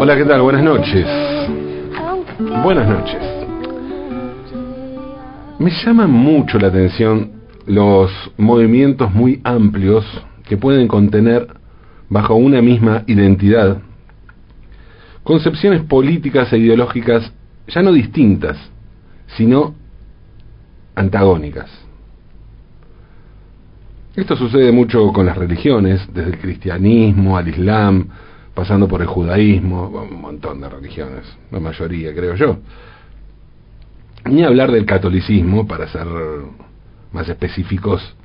Hola, ¿qué tal? Buenas noches. Buenas noches. Me llaman mucho la atención los movimientos muy amplios que pueden contener bajo una misma identidad concepciones políticas e ideológicas ya no distintas, sino antagónicas. Esto sucede mucho con las religiones, desde el cristianismo al islam, pasando por el judaísmo, un montón de religiones, la mayoría creo yo. Ni hablar del catolicismo, para ser más específicos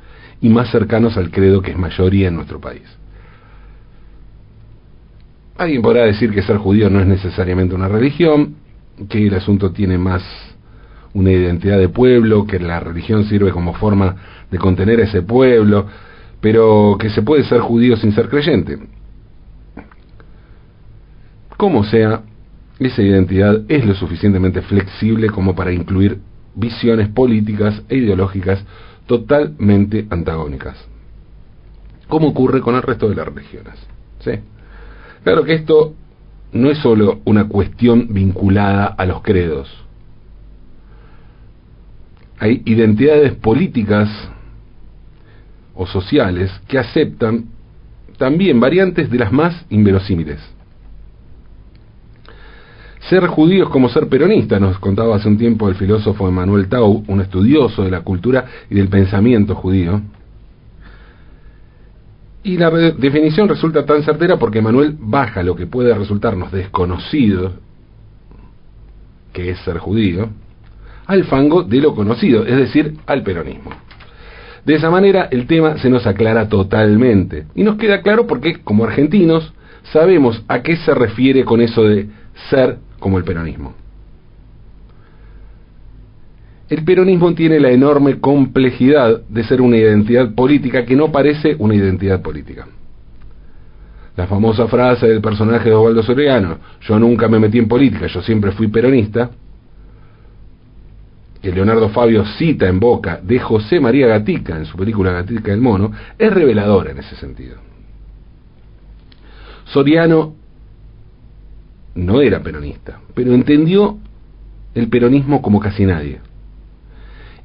y más cercanos al credo que es mayoría en nuestro país. Alguien podrá decir que ser judío no es necesariamente una religión, que el asunto tiene más una identidad de pueblo, que la religión sirve como forma de contener a ese pueblo, pero que se puede ser judío sin ser creyente. Como sea, esa identidad es lo suficientemente flexible como para incluir visiones políticas e ideológicas totalmente antagónicas, como ocurre con el resto de las religiones. ¿sí? Claro que esto no es solo una cuestión vinculada a los credos. Hay identidades políticas o sociales que aceptan también variantes de las más inverosímiles. Ser judío es como ser peronista, nos contaba hace un tiempo el filósofo Emmanuel Tau, un estudioso de la cultura y del pensamiento judío. Y la definición resulta tan certera porque Manuel baja lo que puede resultarnos desconocido, que es ser judío, al fango de lo conocido, es decir, al peronismo. De esa manera el tema se nos aclara totalmente y nos queda claro porque como argentinos sabemos a qué se refiere con eso de ser como el peronismo. El peronismo tiene la enorme complejidad de ser una identidad política que no parece una identidad política. La famosa frase del personaje de Osvaldo Soriano, yo nunca me metí en política, yo siempre fui peronista, que Leonardo Fabio cita en boca de José María Gatica en su película Gatica del Mono, es reveladora en ese sentido. Soriano no era peronista, pero entendió el peronismo como casi nadie.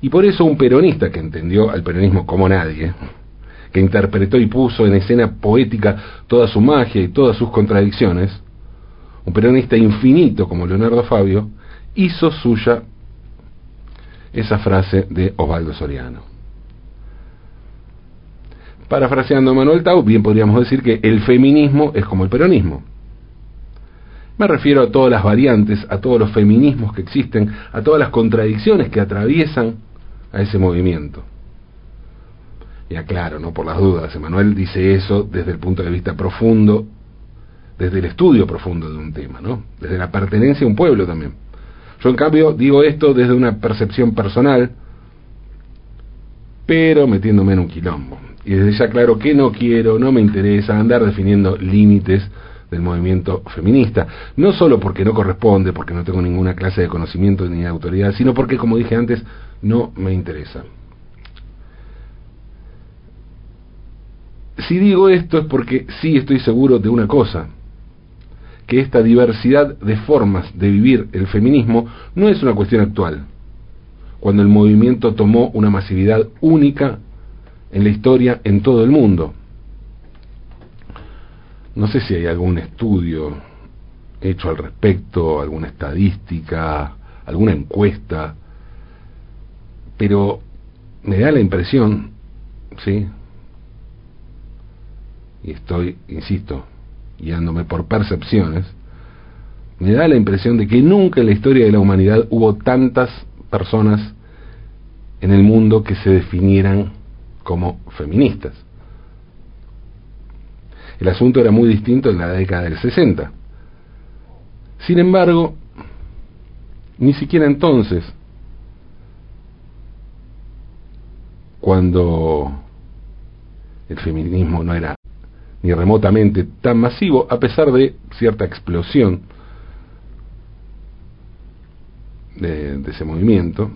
Y por eso un peronista que entendió al peronismo como nadie, que interpretó y puso en escena poética toda su magia y todas sus contradicciones, un peronista infinito como Leonardo Fabio, hizo suya esa frase de Osvaldo Soriano. Parafraseando a Manuel Tau, bien podríamos decir que el feminismo es como el peronismo. Me refiero a todas las variantes, a todos los feminismos que existen, a todas las contradicciones que atraviesan a ese movimiento. Y aclaro, no por las dudas, Emanuel dice eso desde el punto de vista profundo, desde el estudio profundo de un tema, ¿no? Desde la pertenencia a un pueblo también. Yo en cambio digo esto desde una percepción personal, pero metiéndome en un quilombo. Y desde ya claro que no quiero, no me interesa andar definiendo límites del movimiento feminista. No solo porque no corresponde, porque no tengo ninguna clase de conocimiento ni de autoridad, sino porque, como dije antes, no me interesa. Si digo esto es porque sí estoy seguro de una cosa, que esta diversidad de formas de vivir el feminismo no es una cuestión actual, cuando el movimiento tomó una masividad única en la historia en todo el mundo. No sé si hay algún estudio hecho al respecto, alguna estadística, alguna encuesta, pero me da la impresión, ¿sí? Y estoy, insisto, guiándome por percepciones, me da la impresión de que nunca en la historia de la humanidad hubo tantas personas en el mundo que se definieran como feministas. El asunto era muy distinto en la década del 60. Sin embargo, ni siquiera entonces, cuando el feminismo no era ni remotamente tan masivo, a pesar de cierta explosión de, ese movimiento,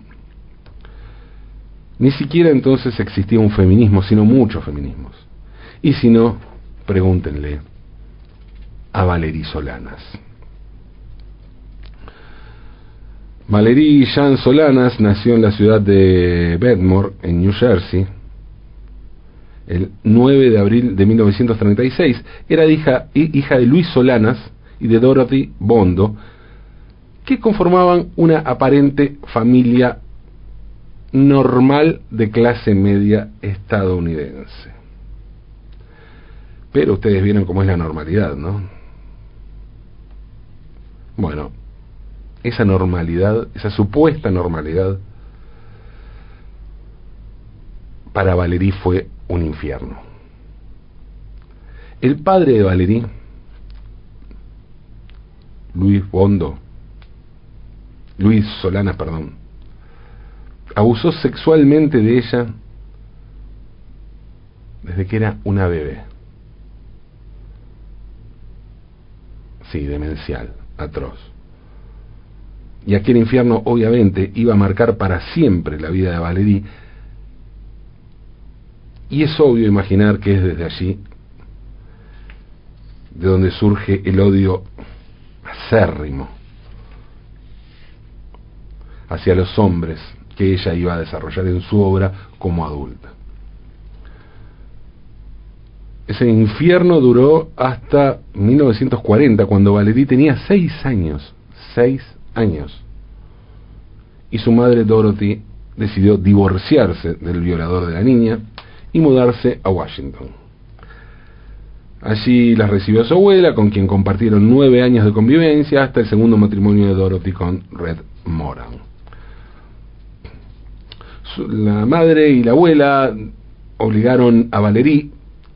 ni siquiera entonces existía un feminismo, sino muchos feminismos. Y si no, Pregúntenle a Valerí Solanas. Valerí Jean Solanas nació en la ciudad de Bedmore, en New Jersey, el 9 de abril de 1936. Era hija, hija de Luis Solanas y de Dorothy Bondo, que conformaban una aparente familia normal de clase media estadounidense. Pero ustedes vieron cómo es la normalidad, ¿no? Bueno, esa normalidad, esa supuesta normalidad, para Valerí fue un infierno. El padre de Valerí, Luis Bondo, Luis Solana, perdón, abusó sexualmente de ella desde que era una bebé. Sí, demencial, atroz. Y aquel infierno obviamente iba a marcar para siempre la vida de Valerie. Y es obvio imaginar que es desde allí de donde surge el odio acérrimo hacia los hombres que ella iba a desarrollar en su obra como adulta. Ese infierno duró hasta 1940, cuando Valerie tenía seis años, seis años. Y su madre Dorothy decidió divorciarse del violador de la niña y mudarse a Washington. Allí las recibió su abuela, con quien compartieron nueve años de convivencia hasta el segundo matrimonio de Dorothy con Red Moran la madre y la abuela obligaron a Valerie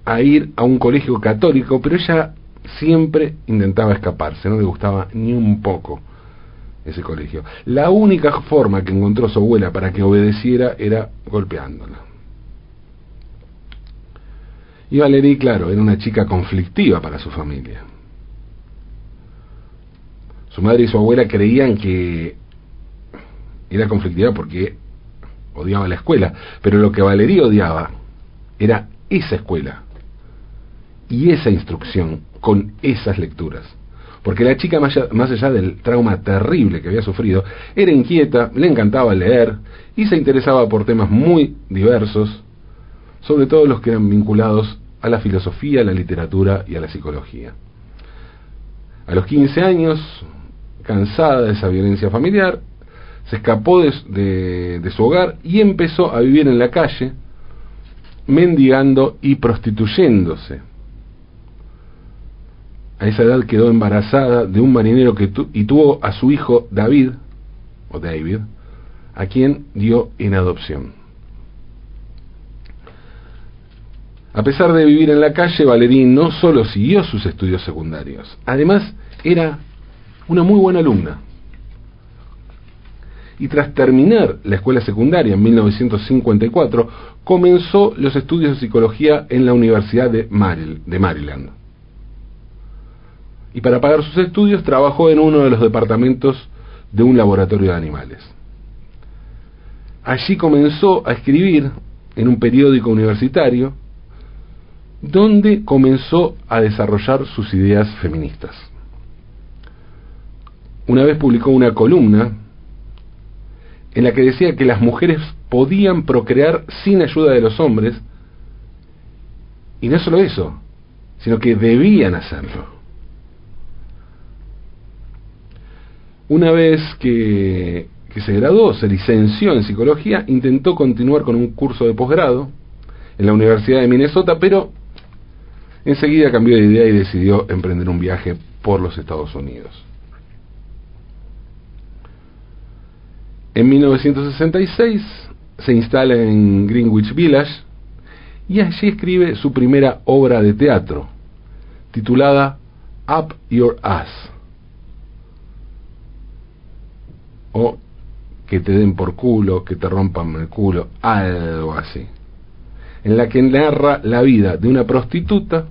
a ir a un colegio católico, pero ella siempre intentaba escaparse, no le gustaba ni un poco ese colegio. La única forma que encontró su abuela para que obedeciera era golpeándola. Y Valerie, claro, era una chica conflictiva para su familia. Su madre y su abuela creían que era conflictiva porque odiaba la escuela, pero lo que Valería odiaba era esa escuela y esa instrucción con esas lecturas. Porque la chica, más allá, del trauma terrible que había sufrido, era inquieta, le encantaba leer y se interesaba por temas muy diversos, sobre todo los que eran vinculados a la filosofía, a la literatura y a la psicología. A los 15 años, cansada de esa violencia familiar, se escapó de, su hogar y empezó a vivir en la calle, mendigando y prostituyéndose. A esa edad quedó embarazada de un marinero que y tuvo a su hijo David, o David, a quien dio en adopción. A pesar de vivir en la calle, Valerín no solo siguió sus estudios secundarios, además era una muy buena alumna y tras terminar la escuela secundaria en 1954, comenzó los estudios de psicología en la Universidad de, Maryland. Y para pagar sus estudios trabajó en uno de los departamentos de un laboratorio de animales. Allí comenzó a escribir en un periódico universitario donde comenzó a desarrollar sus ideas feministas. Una vez publicó una columna en la que decía que las mujeres podían procrear sin ayuda de los hombres, y no solo eso, sino que debían hacerlo. Una vez que, se graduó, se licenció en psicología, intentó continuar con un curso de posgrado en la Universidad de Minnesota, pero enseguida cambió de idea y decidió emprender un viaje por los Estados Unidos. En 1966 se instala en Greenwich Village y allí escribe su primera obra de teatro, titulada Up Your Ass, o que te den por culo, que te rompan el culo, algo así, en la que narra la vida de una prostituta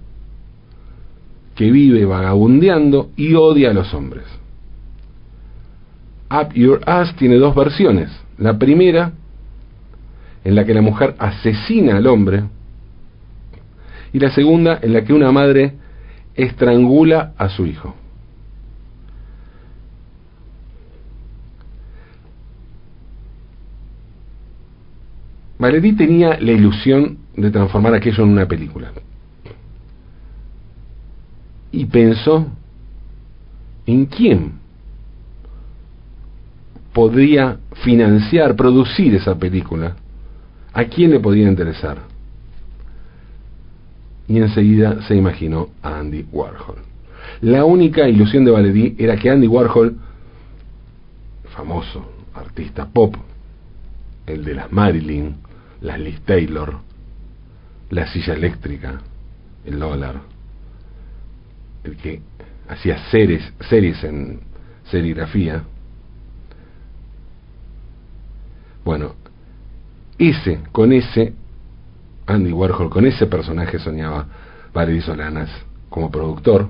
que vive vagabundeando y odia a los hombres. Up Your Ass tiene dos versiones. La primera, en la que la mujer asesina al hombre, y la segunda, en la que una madre estrangula a su hijo. Valery tenía la ilusión de transformar aquello en una película. Y pensó en quién podría financiar, producir esa película, a quién le podía interesar. Y enseguida se imaginó a Andy Warhol. La única ilusión de Valery era que Andy Warhol, famoso artista pop, el de las Marilyn, las Liz Taylor, la silla eléctrica, el dólar, el que hacía series, series en serigrafía. Bueno, ese, con ese, Andy Warhol, con ese personaje soñaba Valery Solanas como productor.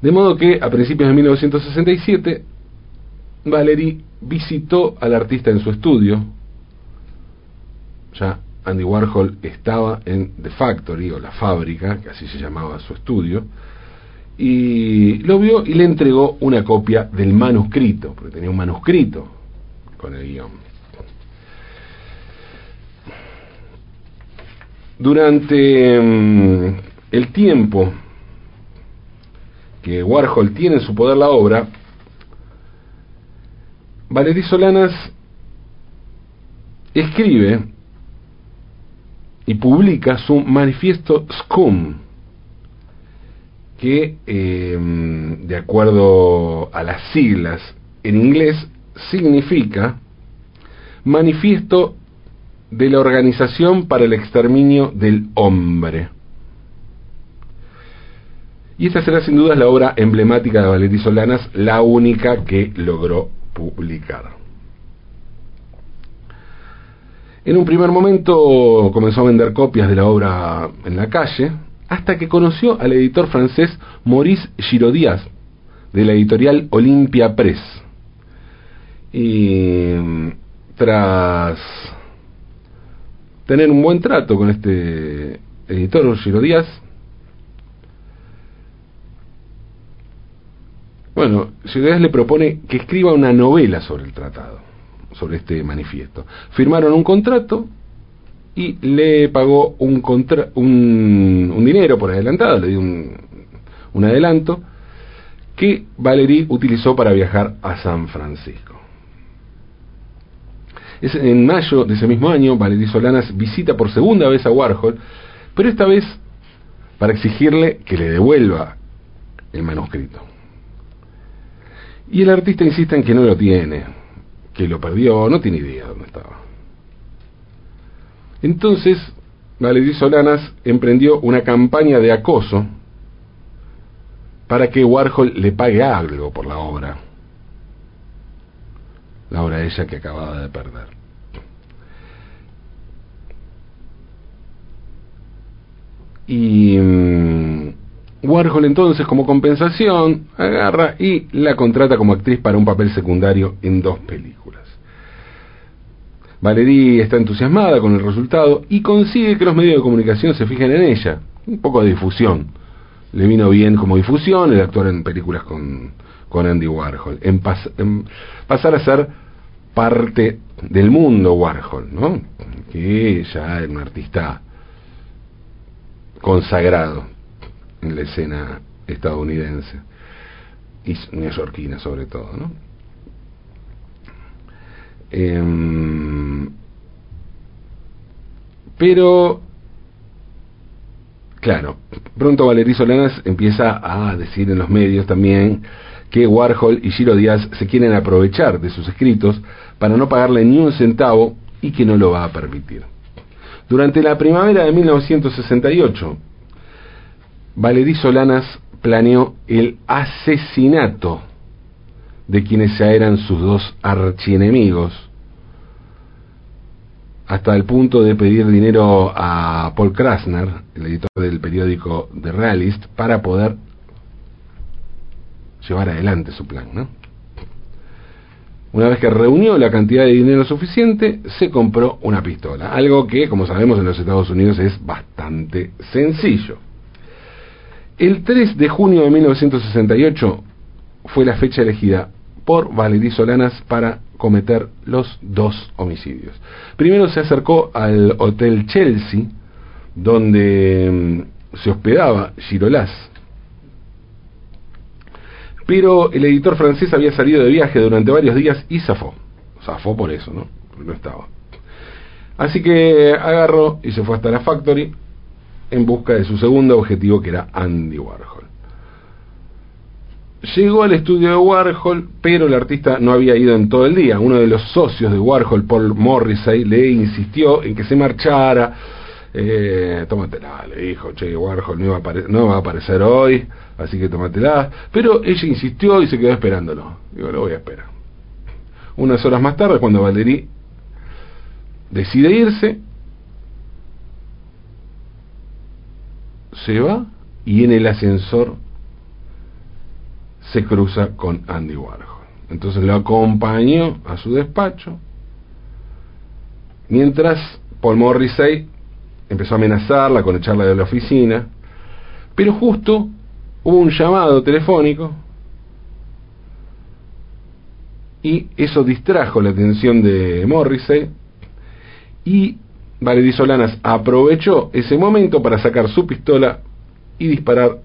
De modo que a principios de 1967, Valery visitó al artista en su estudio. Ya Andy Warhol estaba en The Factory o la fábrica, que así se llamaba su estudio, y lo vio y le entregó una copia del manuscrito, porque tenía un manuscrito con el guion. Durante mm, el tiempo que Warhol tiene en su poder la obra, Valery Solanas escribe y publica su manifiesto SCUM, que em, de acuerdo a las siglas en inglés significa Manifiesto de la Organización para el Exterminio del Hombre. Y esta será sin duda la obra emblemática de Valery Solanas, la única que logró publicar. En un primer momento comenzó a vender copias de la obra en la calle, hasta que conoció al editor francés Maurice Girodias, de la editorial Olympia Press. Y tras tener un buen trato con este editor Girodias, Bueno, Ciudades le propone que escriba una novela sobre el tratado, sobre este manifiesto. Firmaron un contrato y le pagó un, un, dinero por adelantado, le dio un, un adelanto que Valery utilizó para viajar a San Francisco. En mayo de ese mismo año, Valery Solanas visita por segunda vez a Warhol, pero esta vez para exigirle que le devuelva el manuscrito. Y el artista insiste en que no lo tiene, que lo perdió, no tiene idea de dónde estaba. Entonces, Valery Solanas emprendió una campaña de acoso para que Warhol le pague algo por la obra. La obra ella que acababa de perder. Y mm, Warhol entonces, como compensación, agarra y la contrata como actriz para un papel secundario en dos películas. Valerie está entusiasmada con el resultado y consigue que los medios de comunicación se fijen en ella. Un poco de difusión. Le vino bien como difusión el actuar en películas con, con Andy Warhol. En, pasar a ser parte del mundo Warhol, ¿no? Que ya es un artista consagrado en la escena estadounidense y neoyorquina sobre todo, ¿no? Em, pero, claro, pronto Valery Solanas empieza a decir en los medios también que Warhol y Giro Díaz se quieren aprovechar de sus escritos para no pagarle ni un centavo y que no lo va a permitir. Durante la primavera de 1968, Valery Solanas planeó el asesinato de quienes ya eran sus dos archienemigos, hasta el punto de pedir dinero a Paul Krasner, el editor del periódico The Realist, para poder llevar adelante su plan. ¿no? Una vez que reunió la cantidad de dinero suficiente, se compró una pistola, algo que, como sabemos, en los Estados Unidos es bastante sencillo. El 3 de junio de 1968 fue la fecha elegida por Valerie Solanas para cometer los dos homicidios. Primero se acercó al Hotel Chelsea, donde mm, se hospedaba Girolás. Pero el editor francés había salido de viaje durante varios días y zafó. Zafó por eso, ¿no? no estaba. Así que agarró y se fue hasta la Factory en busca de su segundo objetivo, que era Andy Warhol. Llegó al estudio de Warhol, pero el artista no había ido en todo el día. Uno de los socios de Warhol, Paul Morrissey, le insistió en que se marchara. Eh, tómatela, le dijo, che, Warhol no, no va a aparecer hoy, así que tómatela. Pero ella insistió y se quedó esperándolo. Digo, lo voy a esperar. Unas horas más tarde, cuando Valerie decide irse, se va y en el ascensor se cruza con Andy Warhol. Entonces lo acompañó a su despacho, mientras Paul Morrissey empezó a amenazarla con echarla de la oficina, pero justo hubo un llamado telefónico y eso distrajo la atención de Morrissey y Valerie Solanas aprovechó ese momento para sacar su pistola y disparar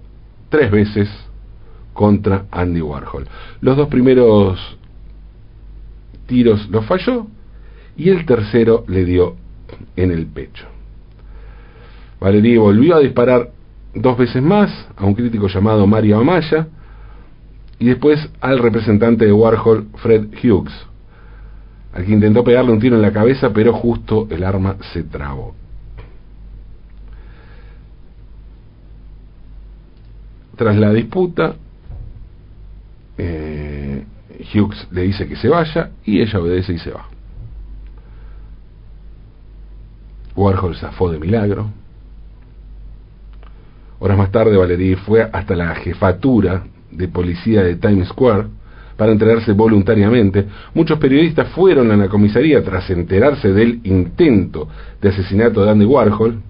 tres veces contra Andy Warhol. Los dos primeros tiros los falló y el tercero le dio en el pecho. Valerie volvió a disparar dos veces más a un crítico llamado Mario Amaya y después al representante de Warhol, Fred Hughes, al que intentó pegarle un tiro en la cabeza, pero justo el arma se trabó. Tras la disputa, eh, Hughes le dice que se vaya y ella obedece y se va. Warhol zafó de milagro. Horas más tarde, Valerie fue hasta la jefatura de policía de Times Square para entregarse voluntariamente. Muchos periodistas fueron a la comisaría tras enterarse del intento de asesinato de Andy Warhol.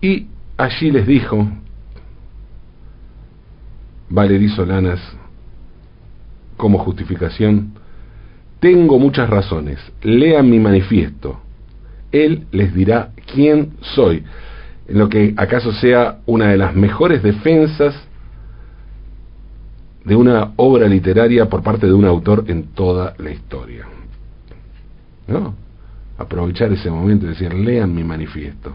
Y allí les dijo Valerí Solanas como justificación, tengo muchas razones, lean mi manifiesto, él les dirá quién soy, en lo que acaso sea una de las mejores defensas de una obra literaria por parte de un autor en toda la historia. ¿No? Aprovechar ese momento y decir, lean mi manifiesto.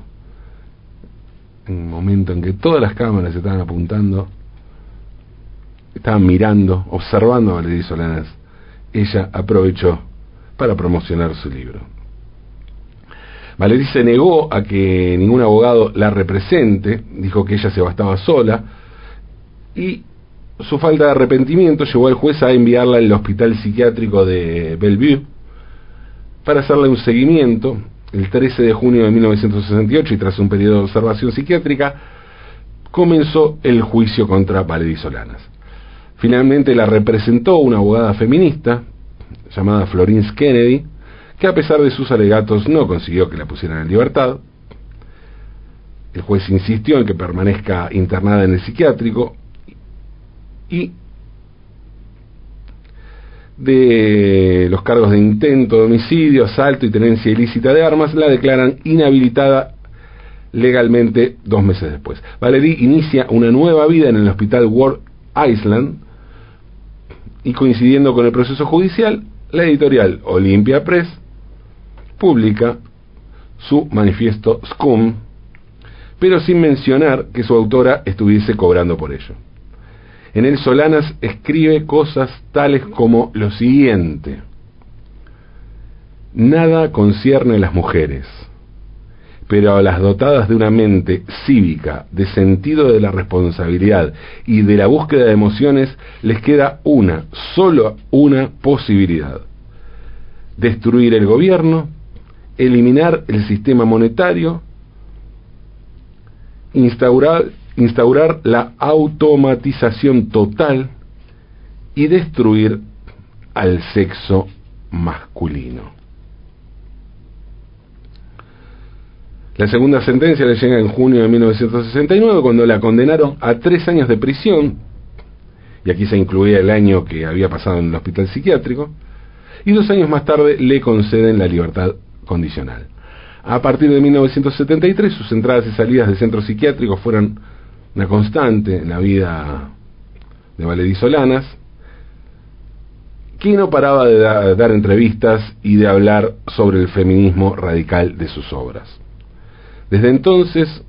Un momento en que todas las cámaras estaban apuntando estaban mirando, observando a Valerie Solanas, ella aprovechó para promocionar su libro. Valerie se negó a que ningún abogado la represente, dijo que ella se bastaba sola, y su falta de arrepentimiento llevó al juez a enviarla al hospital psiquiátrico de Bellevue para hacerle un seguimiento. El 13 de junio de 1968, y tras un periodo de observación psiquiátrica, comenzó el juicio contra Valerie Solanas. Finalmente la representó una abogada feminista llamada Florence Kennedy, que a pesar de sus alegatos no consiguió que la pusieran en libertad. El juez insistió en que permanezca internada en el psiquiátrico y de los cargos de intento de homicidio, asalto y tenencia ilícita de armas, la declaran inhabilitada legalmente dos meses después. Valerie inicia una nueva vida en el hospital World Island, y coincidiendo con el proceso judicial, la editorial Olympia Press publica su manifiesto Scum, pero sin mencionar que su autora estuviese cobrando por ello. En él Solanas escribe cosas tales como lo siguiente. Nada concierne a las mujeres pero a las dotadas de una mente cívica, de sentido de la responsabilidad y de la búsqueda de emociones, les queda una, solo una posibilidad. Destruir el gobierno, eliminar el sistema monetario, instaurar, instaurar la automatización total y destruir al sexo masculino. La segunda sentencia le llega en junio de 1969 cuando la condenaron a tres años de prisión y aquí se incluía el año que había pasado en el hospital psiquiátrico, y dos años más tarde le conceden la libertad condicional. A partir de 1973 sus entradas y salidas de centros psiquiátricos fueron una constante en la vida de Valery Solanas, que no paraba de dar entrevistas y de hablar sobre el feminismo radical de sus obras. Desde entonces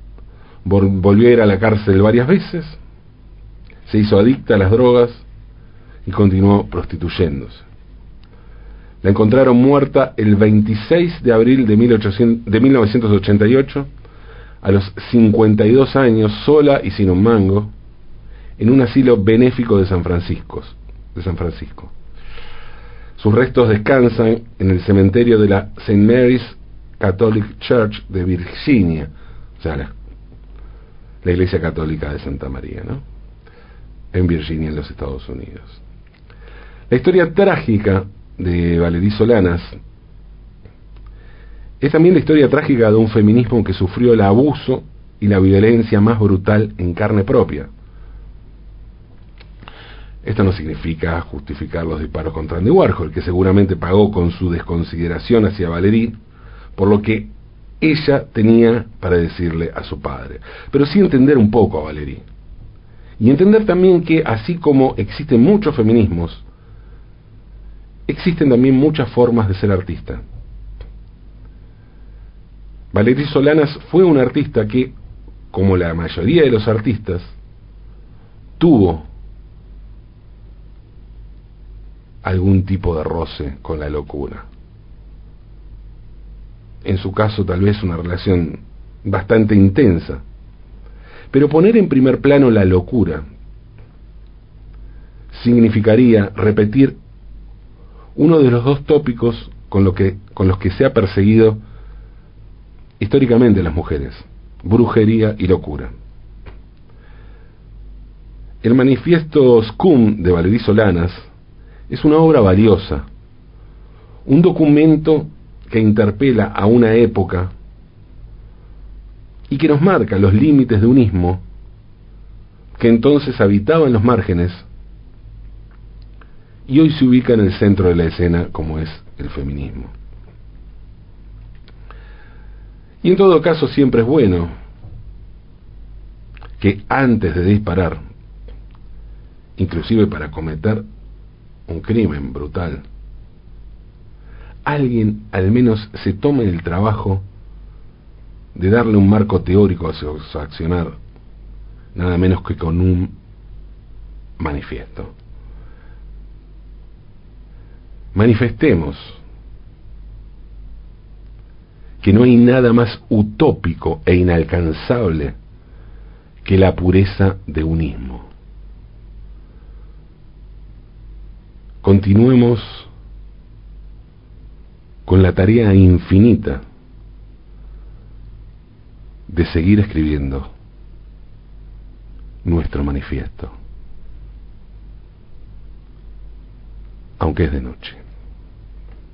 volvió a ir a la cárcel varias veces, se hizo adicta a las drogas y continuó prostituyéndose. La encontraron muerta el 26 de abril de, de 1988, a los 52 años, sola y sin un mango, en un asilo benéfico de San Francisco. De San Francisco. Sus restos descansan en el cementerio de la St. Mary's Catholic Church de Virginia, o sea, la, la Iglesia Católica de Santa María, ¿no? En Virginia, en los Estados Unidos. La historia trágica de Valerí Solanas es también la historia trágica de un feminismo que sufrió el abuso y la violencia más brutal en carne propia. Esto no significa justificar los disparos contra Andy Warhol, que seguramente pagó con su desconsideración hacia Valerie por lo que ella tenía para decirle a su padre. Pero sí entender un poco a Valerie. Y entender también que así como existen muchos feminismos, existen también muchas formas de ser artista. Valerie Solanas fue una artista que, como la mayoría de los artistas, tuvo algún tipo de roce con la locura. En su caso tal vez una relación bastante intensa. Pero poner en primer plano la locura significaría repetir uno de los dos tópicos con, que, con los que se ha perseguido históricamente las mujeres, brujería y locura. El manifiesto Scum de Valerí Solanas es una obra valiosa, un documento que interpela a una época y que nos marca los límites de un ismo que entonces habitaba en los márgenes y hoy se ubica en el centro de la escena como es el feminismo. Y en todo caso siempre es bueno que antes de disparar, inclusive para cometer un crimen brutal, alguien al menos se tome el trabajo de darle un marco teórico a su, accionar, nada menos que con un manifiesto. Manifestemos que no hay nada más utópico e inalcanzable que la pureza de unismo. continuemos con la tarea infinita de seguir escribiendo nuestro manifiesto, aunque es de noche.